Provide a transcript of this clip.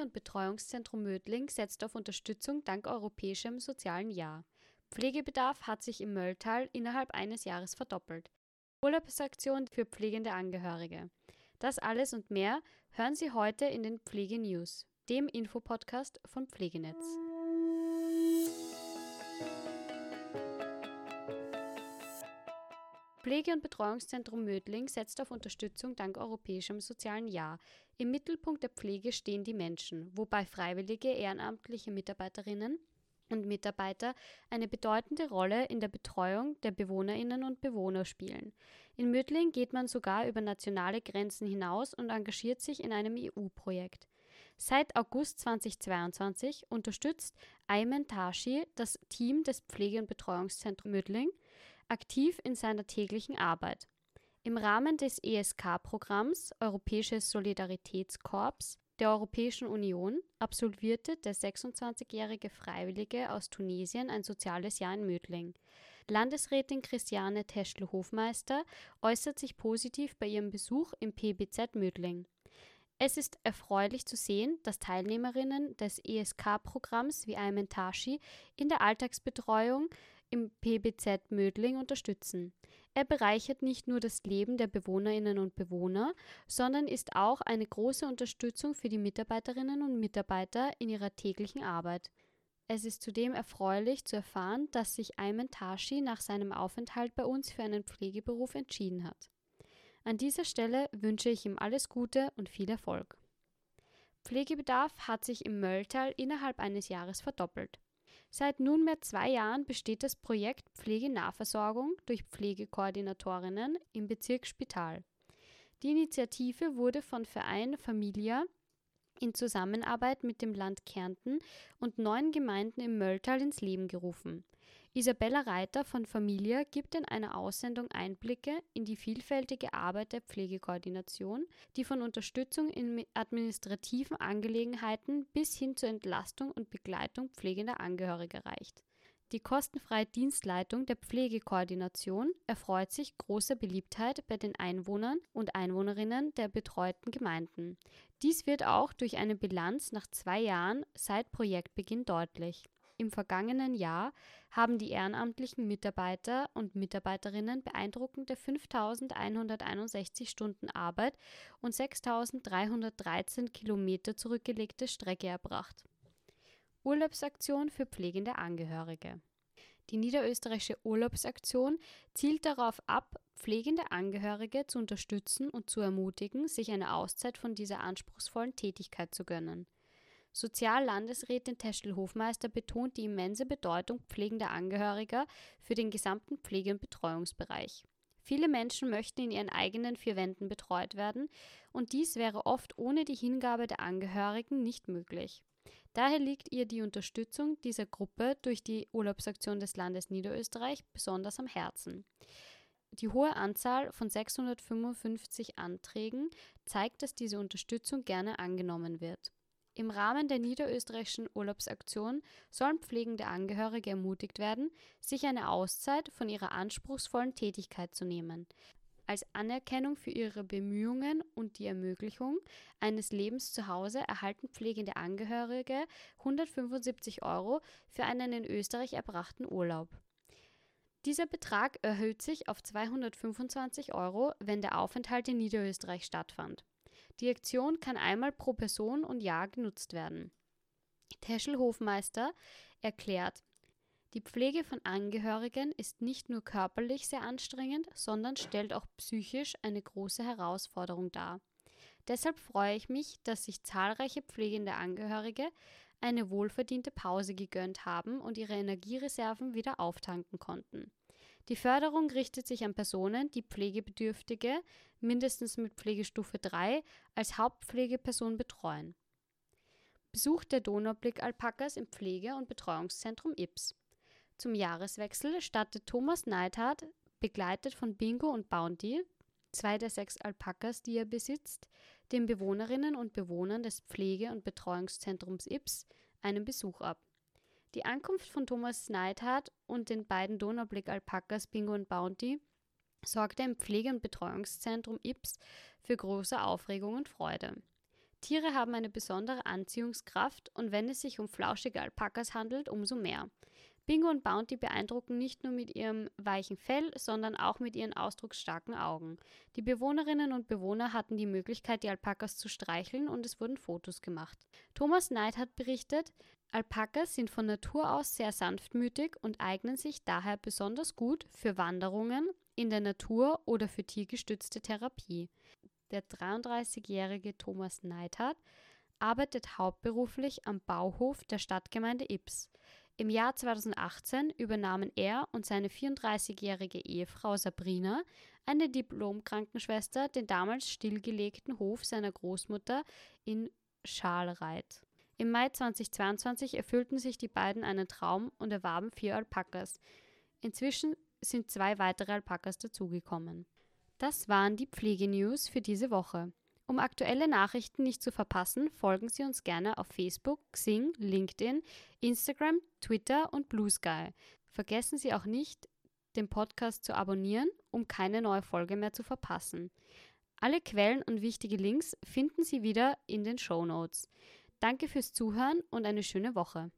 Und Betreuungszentrum Mödling setzt auf Unterstützung dank europäischem sozialen Jahr. Pflegebedarf hat sich im Mölltal innerhalb eines Jahres verdoppelt. Urlaubsaktion für pflegende Angehörige. Das alles und mehr hören Sie heute in den Pflegenews, dem Infopodcast von Pflegenetz. Pflege- und Betreuungszentrum Mödling setzt auf Unterstützung dank europäischem sozialen Jahr. Im Mittelpunkt der Pflege stehen die Menschen, wobei freiwillige ehrenamtliche Mitarbeiterinnen und Mitarbeiter eine bedeutende Rolle in der Betreuung der Bewohnerinnen und Bewohner spielen. In Mödling geht man sogar über nationale Grenzen hinaus und engagiert sich in einem EU-Projekt. Seit August 2022 unterstützt Ayman Tashi das Team des Pflege- und Betreuungszentrums Mödling aktiv in seiner täglichen Arbeit. Im Rahmen des ESK-Programms Europäisches Solidaritätskorps der Europäischen Union absolvierte der 26-jährige Freiwillige aus Tunesien ein soziales Jahr in Mödling. Landesrätin Christiane Teschl-Hofmeister äußert sich positiv bei ihrem Besuch im PBZ Mödling. Es ist erfreulich zu sehen, dass Teilnehmerinnen des ESK-Programms wie Ayman Tashi in der Alltagsbetreuung im PBZ Mödling unterstützen. Er bereichert nicht nur das Leben der Bewohnerinnen und Bewohner, sondern ist auch eine große Unterstützung für die Mitarbeiterinnen und Mitarbeiter in ihrer täglichen Arbeit. Es ist zudem erfreulich zu erfahren, dass sich Ayman Tashi nach seinem Aufenthalt bei uns für einen Pflegeberuf entschieden hat. An dieser Stelle wünsche ich ihm alles Gute und viel Erfolg. Pflegebedarf hat sich im Mölltal innerhalb eines Jahres verdoppelt. Seit nunmehr zwei Jahren besteht das Projekt Pflegenahversorgung durch Pflegekoordinatorinnen im Bezirk Spital. Die Initiative wurde von Verein Familia in Zusammenarbeit mit dem Land Kärnten und neun Gemeinden im Mölltal ins Leben gerufen. Isabella Reiter von Familia gibt in einer Aussendung Einblicke in die vielfältige Arbeit der Pflegekoordination, die von Unterstützung in administrativen Angelegenheiten bis hin zur Entlastung und Begleitung pflegender Angehöriger reicht. Die kostenfreie Dienstleitung der Pflegekoordination erfreut sich großer Beliebtheit bei den Einwohnern und Einwohnerinnen der betreuten Gemeinden. Dies wird auch durch eine Bilanz nach zwei Jahren seit Projektbeginn deutlich. Im vergangenen Jahr haben die ehrenamtlichen Mitarbeiter und Mitarbeiterinnen beeindruckende 5.161 Stunden Arbeit und 6.313 Kilometer zurückgelegte Strecke erbracht. Urlaubsaktion für pflegende Angehörige. Die niederösterreichische Urlaubsaktion zielt darauf ab, pflegende Angehörige zu unterstützen und zu ermutigen, sich eine Auszeit von dieser anspruchsvollen Tätigkeit zu gönnen. Soziallandesrätin Teschel-Hofmeister betont die immense Bedeutung pflegender Angehöriger für den gesamten Pflege- und Betreuungsbereich. Viele Menschen möchten in ihren eigenen vier Wänden betreut werden, und dies wäre oft ohne die Hingabe der Angehörigen nicht möglich. Daher liegt ihr die Unterstützung dieser Gruppe durch die Urlaubsaktion des Landes Niederösterreich besonders am Herzen. Die hohe Anzahl von 655 Anträgen zeigt, dass diese Unterstützung gerne angenommen wird. Im Rahmen der niederösterreichischen Urlaubsaktion sollen pflegende Angehörige ermutigt werden, sich eine Auszeit von ihrer anspruchsvollen Tätigkeit zu nehmen. Als Anerkennung für ihre Bemühungen und die Ermöglichung eines Lebens zu Hause erhalten pflegende Angehörige 175 Euro für einen in Österreich erbrachten Urlaub. Dieser Betrag erhöht sich auf 225 Euro, wenn der Aufenthalt in Niederösterreich stattfand. Die Aktion kann einmal pro Person und Jahr genutzt werden. Teschel Hofmeister erklärt, die Pflege von Angehörigen ist nicht nur körperlich sehr anstrengend, sondern stellt auch psychisch eine große Herausforderung dar. Deshalb freue ich mich, dass sich zahlreiche pflegende Angehörige eine wohlverdiente Pause gegönnt haben und ihre Energiereserven wieder auftanken konnten. Die Förderung richtet sich an Personen, die Pflegebedürftige mindestens mit Pflegestufe 3 als Hauptpflegeperson betreuen. Besuch der Donaublick-Alpakas im Pflege- und Betreuungszentrum Ips. Zum Jahreswechsel stattet Thomas Neidhardt, begleitet von Bingo und Bounty, zwei der sechs Alpakas, die er besitzt, den Bewohnerinnen und Bewohnern des Pflege- und Betreuungszentrums Ips einen Besuch ab. Die Ankunft von Thomas Neidhardt und den beiden Donaublick-Alpakas Bingo und Bounty sorgte im Pflege- und Betreuungszentrum Ips für große Aufregung und Freude. Tiere haben eine besondere Anziehungskraft und wenn es sich um flauschige Alpakas handelt, umso mehr. Bingo und Bounty beeindrucken nicht nur mit ihrem weichen Fell, sondern auch mit ihren ausdrucksstarken Augen. Die Bewohnerinnen und Bewohner hatten die Möglichkeit, die Alpakas zu streicheln und es wurden Fotos gemacht. Thomas Knight hat berichtet, Alpakas sind von Natur aus sehr sanftmütig und eignen sich daher besonders gut für Wanderungen in der Natur oder für tiergestützte Therapie. Der 33-jährige Thomas Neithardt arbeitet hauptberuflich am Bauhof der Stadtgemeinde Ips. Im Jahr 2018 übernahmen er und seine 34-jährige Ehefrau Sabrina, eine Diplom-Krankenschwester, den damals stillgelegten Hof seiner Großmutter in Schalreit. Im Mai 2022 erfüllten sich die beiden einen Traum und erwarben vier Alpakas. Inzwischen sind zwei weitere Alpakas dazugekommen. Das waren die Pflegenews für diese Woche. Um aktuelle Nachrichten nicht zu verpassen, folgen Sie uns gerne auf Facebook, Xing, LinkedIn, Instagram, Twitter und Blue Sky. Vergessen Sie auch nicht, den Podcast zu abonnieren, um keine neue Folge mehr zu verpassen. Alle Quellen und wichtige Links finden Sie wieder in den Show Notes. Danke fürs Zuhören und eine schöne Woche.